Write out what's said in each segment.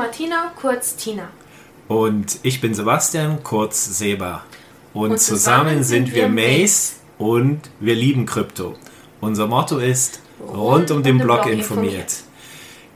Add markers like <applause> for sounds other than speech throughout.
Martina, kurz Tina. Und ich bin Sebastian, kurz Seba. Und, und zusammen, zusammen, sind wir Mace und wir lieben Krypto. Unser Motto ist rund um den Blog informiert.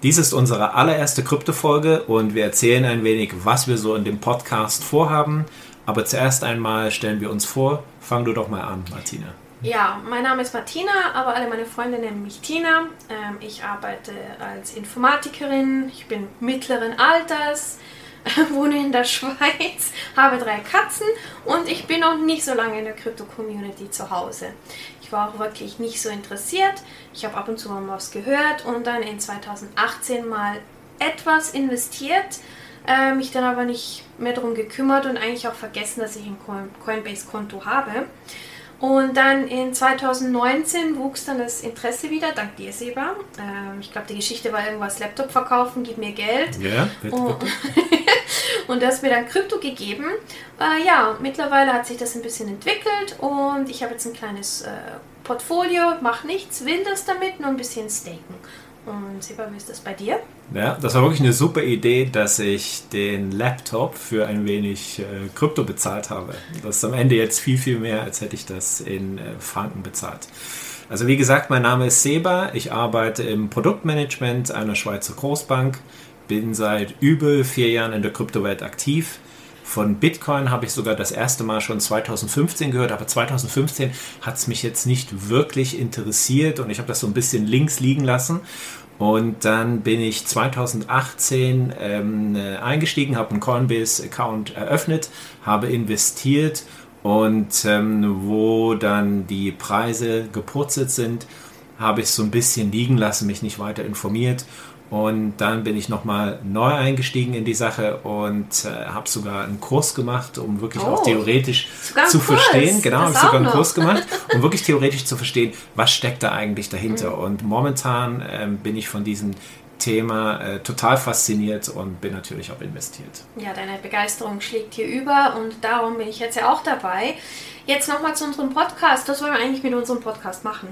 Dies ist unsere allererste Krypto-Folge und wir erzählen ein wenig, was wir so in dem Podcast vorhaben. Aber zuerst einmal stellen wir uns vor. Fang du doch mal an, Martina. Ja, mein Name ist Martina, aber alle meine Freunde nennen mich Tina. Ähm, ich arbeite als Informatikerin. Ich bin mittleren Alters. <laughs> wohne in der Schweiz, habe drei Katzen und ich bin noch nicht so lange in der Krypto-Community zu Hause. Ich war auch wirklich nicht so interessiert. Ich habe ab und zu mal was gehört und dann in 2018 mal etwas investiert, äh, mich dann aber nicht mehr darum gekümmert und eigentlich auch vergessen, dass ich ein Coinbase-Konto habe. Und dann in 2019 wuchs dann das Interesse wieder, dank dir, Seba. Ähm, ich glaube, die Geschichte war irgendwas: Laptop verkaufen, gib mir Geld. Ja, und, <laughs> und das mir dann Krypto gegeben. Äh, ja, mittlerweile hat sich das ein bisschen entwickelt und ich habe jetzt ein kleines äh, Portfolio, mache nichts, will das damit, nur ein bisschen staken. Und Seba, wie ist das bei dir? Ja, das war wirklich eine super Idee, dass ich den Laptop für ein wenig äh, Krypto bezahlt habe. Das ist am Ende jetzt viel, viel mehr, als hätte ich das in äh, Franken bezahlt. Also wie gesagt, mein Name ist Seba. Ich arbeite im Produktmanagement einer Schweizer Großbank. Bin seit über vier Jahren in der Kryptowelt aktiv. Von Bitcoin habe ich sogar das erste Mal schon 2015 gehört, aber 2015 hat es mich jetzt nicht wirklich interessiert und ich habe das so ein bisschen links liegen lassen. Und dann bin ich 2018 ähm, äh, eingestiegen, habe einen Coinbase-Account eröffnet, habe investiert und ähm, wo dann die Preise gepurzelt sind, habe ich so ein bisschen liegen lassen, mich nicht weiter informiert und dann bin ich nochmal neu eingestiegen in die Sache und äh, habe sogar einen Kurs gemacht, um wirklich oh, auch theoretisch zu verstehen. Genau, habe ich sogar einen Kurs <laughs> gemacht, um wirklich theoretisch zu verstehen, was steckt da eigentlich dahinter. Mhm. Und momentan äh, bin ich von diesem Thema äh, total fasziniert und bin natürlich auch investiert. Ja, deine Begeisterung schlägt hier über und darum bin ich jetzt ja auch dabei. Jetzt nochmal zu unserem Podcast. Was wollen wir eigentlich mit unserem Podcast machen?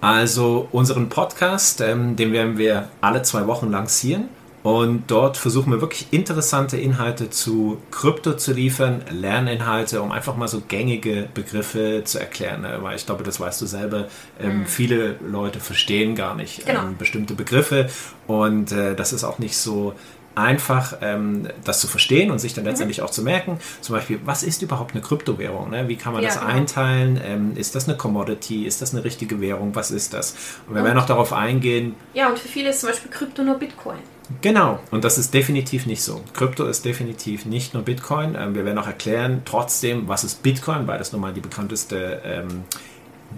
Also unseren Podcast, ähm, den werden wir alle zwei Wochen lancieren. Und dort versuchen wir wirklich interessante Inhalte zu Krypto zu liefern, Lerninhalte, um einfach mal so gängige Begriffe zu erklären. Ne? Weil ich glaube, das weißt du selber, ähm, mhm. viele Leute verstehen gar nicht genau. ähm, bestimmte Begriffe. Und äh, das ist auch nicht so einfach ähm, das zu verstehen und sich dann mhm. letztendlich mhm. auch zu merken. Zum Beispiel, was ist überhaupt eine Kryptowährung? Ne? Wie kann man ja, das genau. einteilen? Ähm, ist das eine Commodity? Ist das eine richtige Währung? Was ist das? Und wir und, werden auch darauf eingehen. Ja, und für viele ist zum Beispiel Krypto nur Bitcoin. Genau, und das ist definitiv nicht so. Krypto ist definitiv nicht nur Bitcoin. Ähm, wir werden auch erklären, trotzdem, was ist Bitcoin, weil das nun mal die bekannteste ähm,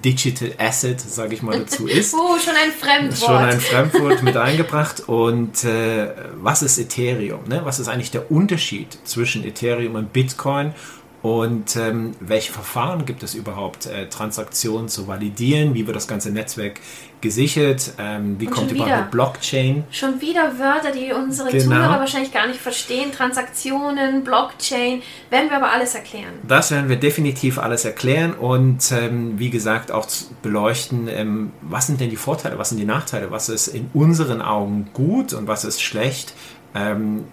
Digital Asset, sage ich mal dazu ist. <laughs> Oh, schon ein Fremdwort. Schon ein Fremdwort mit eingebracht. Und äh, was ist Ethereum? Ne? Was ist eigentlich der Unterschied zwischen Ethereum und Bitcoin? Und ähm, welche Verfahren gibt es überhaupt, äh, Transaktionen zu validieren? Wie wird das ganze Netzwerk gesichert? Ähm, wie Und kommt überhaupt eine Blockchain? Schon wieder Wörter, die unsere genau. Zuhörer wahrscheinlich gar nicht verstehen. Transaktionen, Blockchain, werden wir aber alles erklären. Das werden wir definitiv alles erklären und ähm, wie gesagt auch beleuchten, ähm, was sind denn die Vorteile, was sind die Nachteile, was ist in unseren Augen gut und was ist schlecht ähm,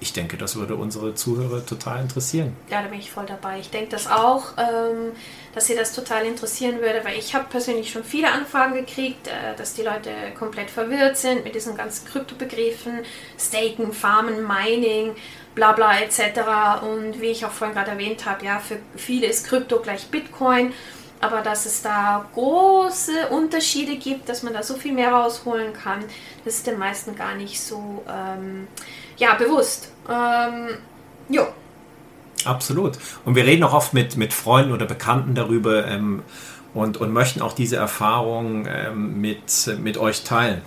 ich denke, das würde unsere Zuhörer total interessieren. Ja, da bin ich voll dabei. Ich denke das auch, ähm, dass sie das total interessieren würde, weil ich habe persönlich schon viele Anfragen gekriegt, äh, dass die Leute komplett verwirrt sind mit diesen ganzen Kryptobegriffen, Staken, Farmen, Mining, bla bla etc. Und wie ich auch vorhin gerade erwähnt habe, ja, für viele ist Krypto gleich Bitcoin aber dass es da große Unterschiede gibt, dass man da so viel mehr rausholen kann, das ist den meisten gar nicht so ähm, ja, bewusst. Ähm, jo. Absolut. Und wir reden auch oft mit, mit Freunden oder Bekannten darüber ähm, und, und möchten auch diese Erfahrung ähm, mit, mit euch teilen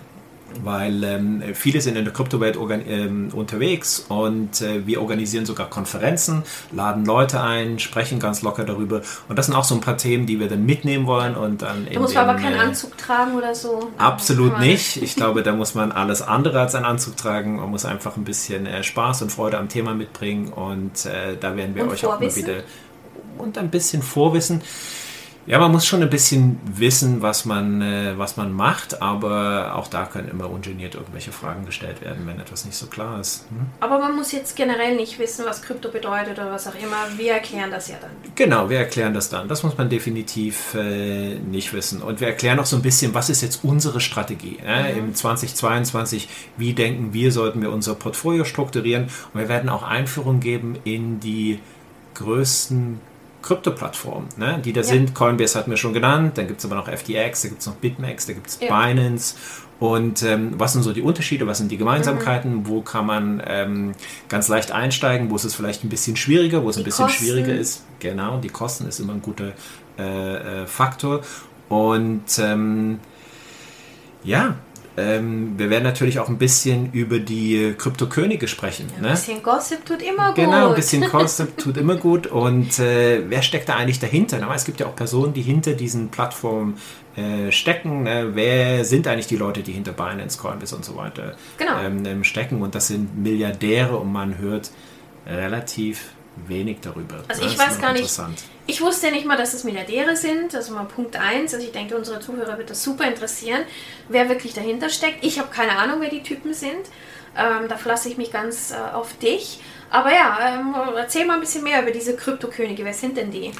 weil ähm, viele sind in der Kryptowelt ähm, unterwegs und äh, wir organisieren sogar Konferenzen, laden Leute ein, sprechen ganz locker darüber und das sind auch so ein paar Themen, die wir dann mitnehmen wollen und dann. Da muss man aber keinen äh, Anzug tragen oder so. Absolut nicht. Ich glaube, da muss man alles andere als einen Anzug tragen. Man muss einfach ein bisschen äh, Spaß und Freude am Thema mitbringen und äh, da werden wir und euch Vorwissen? auch mal wieder und ein bisschen Vorwissen. Ja, man muss schon ein bisschen wissen, was man, äh, was man macht, aber auch da können immer ungeniert irgendwelche Fragen gestellt werden, wenn etwas nicht so klar ist. Hm? Aber man muss jetzt generell nicht wissen, was Krypto bedeutet oder was auch immer. Wir erklären das ja dann. Genau, wir erklären das dann. Das muss man definitiv äh, nicht wissen. Und wir erklären auch so ein bisschen, was ist jetzt unsere Strategie äh, mhm. im 2022, wie denken wir, sollten wir unser Portfolio strukturieren. Und wir werden auch Einführung geben in die größten Krypto-Plattformen, ne, die da ja. sind. Coinbase hatten wir schon genannt, dann gibt es aber noch FTX, da gibt es noch BitMEX, da gibt es ja. Binance. Und ähm, was sind so die Unterschiede, was sind die Gemeinsamkeiten, mhm. wo kann man ähm, ganz leicht einsteigen, wo ist es vielleicht ein bisschen schwieriger, wo es die ein bisschen Kosten. schwieriger ist. Genau, die Kosten ist immer ein guter äh, äh, Faktor. Und ähm, ja, ähm, wir werden natürlich auch ein bisschen über die Kryptokönige sprechen. Ja, ein ne? bisschen Gossip tut immer gut. Genau, ein bisschen <laughs> Gossip tut immer gut. Und äh, wer steckt da eigentlich dahinter? Na, es gibt ja auch Personen, die hinter diesen Plattformen äh, stecken. Ne? Wer sind eigentlich die Leute, die hinter Binance, Coinbase und so weiter genau. ähm stecken? Und das sind Milliardäre und man hört relativ wenig darüber. Also ich weiß gar nicht, ich wusste nicht mal, dass es Milliardäre sind, also mal Punkt 1. Also ich denke, unsere Zuhörer wird das super interessieren, wer wirklich dahinter steckt. Ich habe keine Ahnung, wer die Typen sind. Ähm, da verlasse ich mich ganz äh, auf dich. Aber ja, ähm, erzähl mal ein bisschen mehr über diese Kryptokönige. Wer sind denn die?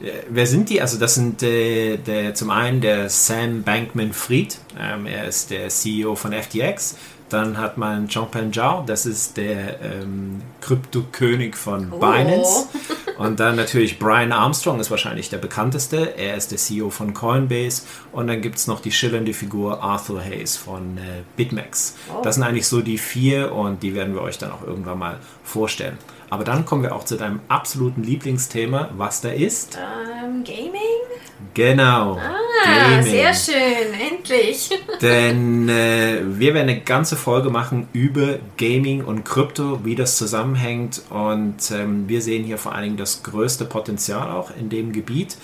Wer sind die? Also das sind äh, der, zum einen der Sam Bankman-Fried. Ähm, er ist der CEO von FTX. Dann hat man Jean-Pen Zhao, das ist der ähm, Kryptokönig von oh. Binance. <laughs> Und dann natürlich Brian Armstrong ist wahrscheinlich der bekannteste. Er ist der CEO von Coinbase. Und dann gibt es noch die schillernde Figur Arthur Hayes von äh, BitMEX. Oh. Das sind eigentlich so die vier und die werden wir euch dann auch irgendwann mal vorstellen. Aber dann kommen wir auch zu deinem absoluten Lieblingsthema, was da ist. Um, ähm, Gaming? Genau. Ah, Gaming. sehr schön, endlich. <laughs> Denn äh, wir werden eine ganze Folge machen über Gaming und Krypto, wie das zusammenhängt. Und ähm, wir sehen hier vor allen Dingen das größte Potenzial auch in dem Gebiet.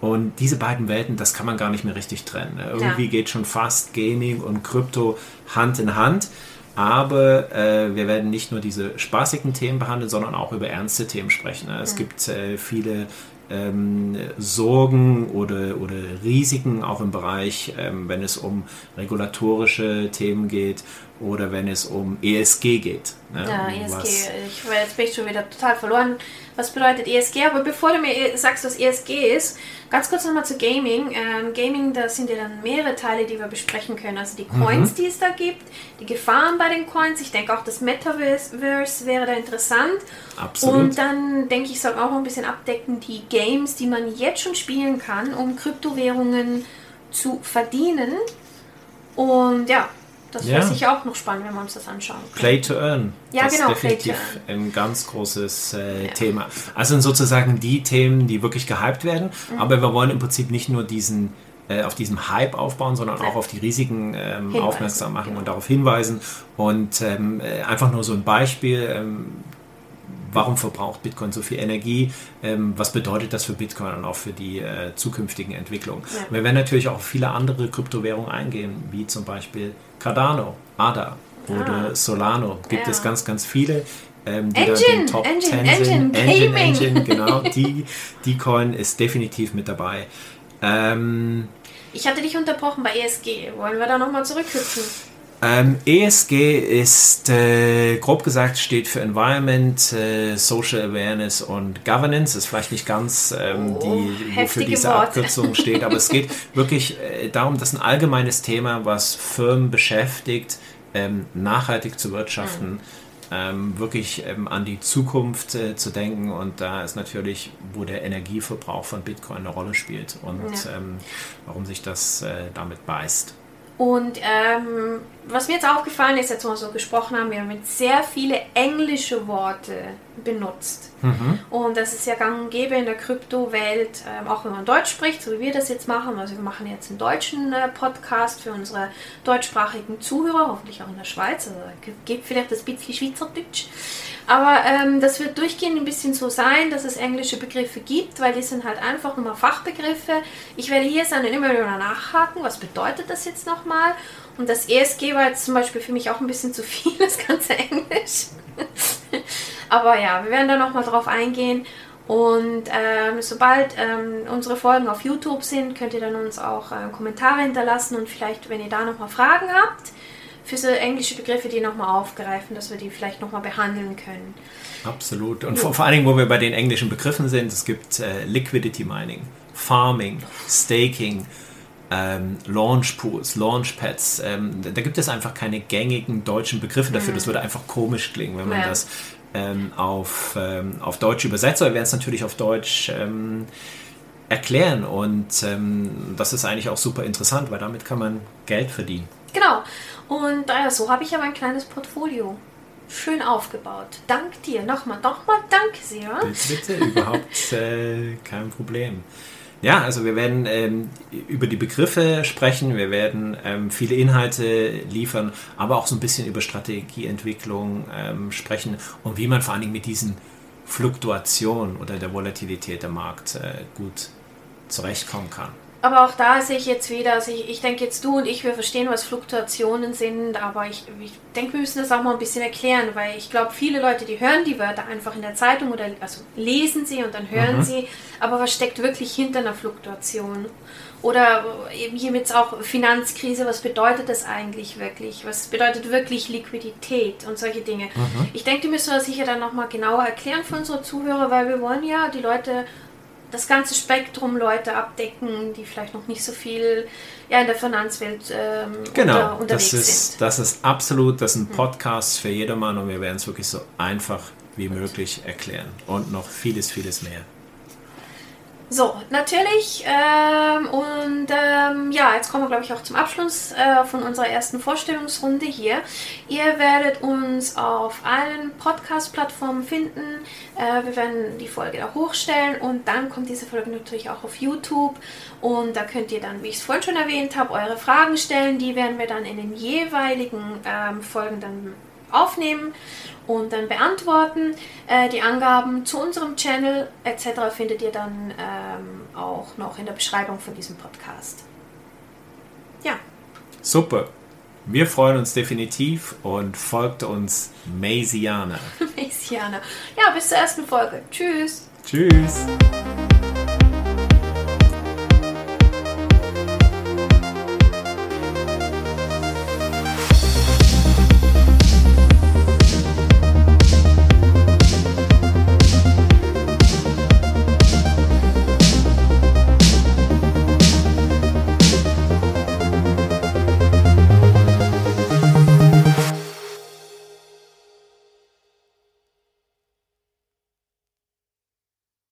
Und diese beiden Welten, das kann man gar nicht mehr richtig trennen. Irgendwie ja. geht schon fast Gaming und Krypto Hand in Hand. Aber äh, wir werden nicht nur diese spaßigen Themen behandeln, sondern auch über ernste Themen sprechen. Es mhm. gibt äh, viele ähm, Sorgen oder, oder Risiken auch im Bereich, ähm, wenn es um regulatorische Themen geht oder wenn es um ESG geht. Ne? Ja, ESG. Ich, jetzt bin ich schon wieder total verloren. Was bedeutet ESG? Aber bevor du mir sagst, was ESG ist, ganz kurz nochmal zu Gaming. Ähm, Gaming, da sind ja dann mehrere Teile, die wir besprechen können. Also die mhm. Coins, mhm. die es da gibt, die Gefahren bei den Coins. Ich denke auch, das Metaverse wäre da interessant. Absolut. Und dann denke ich, soll auch noch ein bisschen abdecken die Games, die man jetzt schon spielen kann, um Kryptowährungen zu verdienen. Und ja, das ja. wäre sicher auch noch spannend, wenn wir uns das anschauen. Können. Play to Earn. Ja, das genau. ist definitiv ein ganz großes äh, ja. Thema. Also sind sozusagen die Themen, die wirklich gehypt werden. Mhm. Aber wir wollen im Prinzip nicht nur diesen äh, auf diesem Hype aufbauen, sondern auch auf die Risiken ähm, aufmerksam machen genau. und darauf hinweisen. Und ähm, äh, einfach nur so ein Beispiel. Ähm, warum verbraucht Bitcoin so viel Energie, ähm, was bedeutet das für Bitcoin und auch für die äh, zukünftigen Entwicklungen. Ja. Wir werden natürlich auch auf viele andere Kryptowährungen eingehen, wie zum Beispiel Cardano, ADA oder ah. Solano. Gibt ja. es ganz, ganz viele. Ähm, die Engine, da Top Engine, 10 Engine, sind. Engine, Engine, <laughs> genau. Die, die Coin ist definitiv mit dabei. Ähm, ich hatte dich unterbrochen bei ESG. Wollen wir da nochmal zurückhüpfen? Ähm, ESG ist, äh, grob gesagt, steht für Environment, äh, Social Awareness und Governance. Ist vielleicht nicht ganz, ähm, oh, die, wofür diese Worte. Abkürzung steht, aber es geht <laughs> wirklich äh, darum, das ist ein allgemeines Thema, was Firmen beschäftigt, ähm, nachhaltig zu wirtschaften. Mhm. Ähm, wirklich ähm, an die Zukunft äh, zu denken und da ist natürlich, wo der Energieverbrauch von Bitcoin eine Rolle spielt und ja. ähm, warum sich das äh, damit beißt. Und ähm, was mir jetzt aufgefallen ist, jetzt wo wir so gesprochen haben, wir haben jetzt sehr viele englische Worte benutzt. Mhm. Und das ist ja gang und gäbe in der Kryptowelt, ähm, auch wenn man Deutsch spricht, so wie wir das jetzt machen. Also wir machen jetzt einen deutschen äh, Podcast für unsere deutschsprachigen Zuhörer, hoffentlich auch in der Schweiz. Also gibt vielleicht das bisschen Schweizerdeutsch. Aber ähm, das wird durchgehend ein bisschen so sein, dass es englische Begriffe gibt, weil die sind halt einfach nur mal Fachbegriffe. Ich werde hier dann immer wieder nachhaken, was bedeutet das jetzt nochmal? Und das ESG war jetzt zum Beispiel für mich auch ein bisschen zu viel, <laughs> das ganze Englisch. Aber ja, wir werden da nochmal drauf eingehen. Und ähm, sobald ähm, unsere Folgen auf YouTube sind, könnt ihr dann uns auch äh, Kommentare hinterlassen und vielleicht, wenn ihr da nochmal Fragen habt, für so englische Begriffe, die nochmal aufgreifen, dass wir die vielleicht nochmal behandeln können. Absolut. Und vor, vor allen Dingen, wo wir bei den englischen Begriffen sind, es gibt äh, Liquidity Mining, Farming, Staking, ähm, Launch Pools, Launchpads. Ähm, da gibt es einfach keine gängigen deutschen Begriffe dafür. Mhm. Das würde einfach komisch klingen, wenn man ja. das ähm, auf, ähm, auf Deutsch übersetzt. Aber wir werden es natürlich auf Deutsch ähm, erklären. Und ähm, das ist eigentlich auch super interessant, weil damit kann man Geld verdienen. Genau. Und äh, so habe ich ja mein kleines Portfolio schön aufgebaut. Dank dir. Nochmal, nochmal danke sehr. Bitte, bitte überhaupt <laughs> äh, kein Problem. Ja, also wir werden ähm, über die Begriffe sprechen, wir werden ähm, viele Inhalte liefern, aber auch so ein bisschen über Strategieentwicklung ähm, sprechen und wie man vor allen Dingen mit diesen Fluktuationen oder der Volatilität der Markt äh, gut zurechtkommen kann aber auch da sehe ich jetzt wieder, also ich, ich denke jetzt du und ich, wir verstehen, was Fluktuationen sind, aber ich, ich denke, wir müssen das auch mal ein bisschen erklären, weil ich glaube, viele Leute, die hören die Wörter einfach in der Zeitung oder also lesen sie und dann hören mhm. sie, aber was steckt wirklich hinter einer Fluktuation? Oder eben hier mit auch Finanzkrise, was bedeutet das eigentlich wirklich? Was bedeutet wirklich Liquidität und solche Dinge? Mhm. Ich denke, die müssen wir sicher dann nochmal genauer erklären für unsere Zuhörer, weil wir wollen ja die Leute das ganze Spektrum Leute abdecken, die vielleicht noch nicht so viel ja, in der Finanzwelt ähm, genau, unter, unterwegs das ist, sind. Das ist absolut, das ist ein hm. Podcast für jedermann und wir werden es wirklich so einfach wie möglich erklären und noch vieles, vieles mehr. So, natürlich. Ähm, und ähm, ja, jetzt kommen wir, glaube ich, auch zum Abschluss äh, von unserer ersten Vorstellungsrunde hier. Ihr werdet uns auf allen Podcast-Plattformen finden. Äh, wir werden die Folge da hochstellen und dann kommt diese Folge natürlich auch auf YouTube. Und da könnt ihr dann, wie ich es vorhin schon erwähnt habe, eure Fragen stellen. Die werden wir dann in den jeweiligen ähm, Folgen dann aufnehmen und dann beantworten. Äh, die Angaben zu unserem Channel etc. findet ihr dann ähm, auch noch in der Beschreibung von diesem Podcast. Ja. Super. Wir freuen uns definitiv und folgt uns Maisiana. <laughs> Maisiana. Ja, bis zur ersten Folge. Tschüss. Tschüss.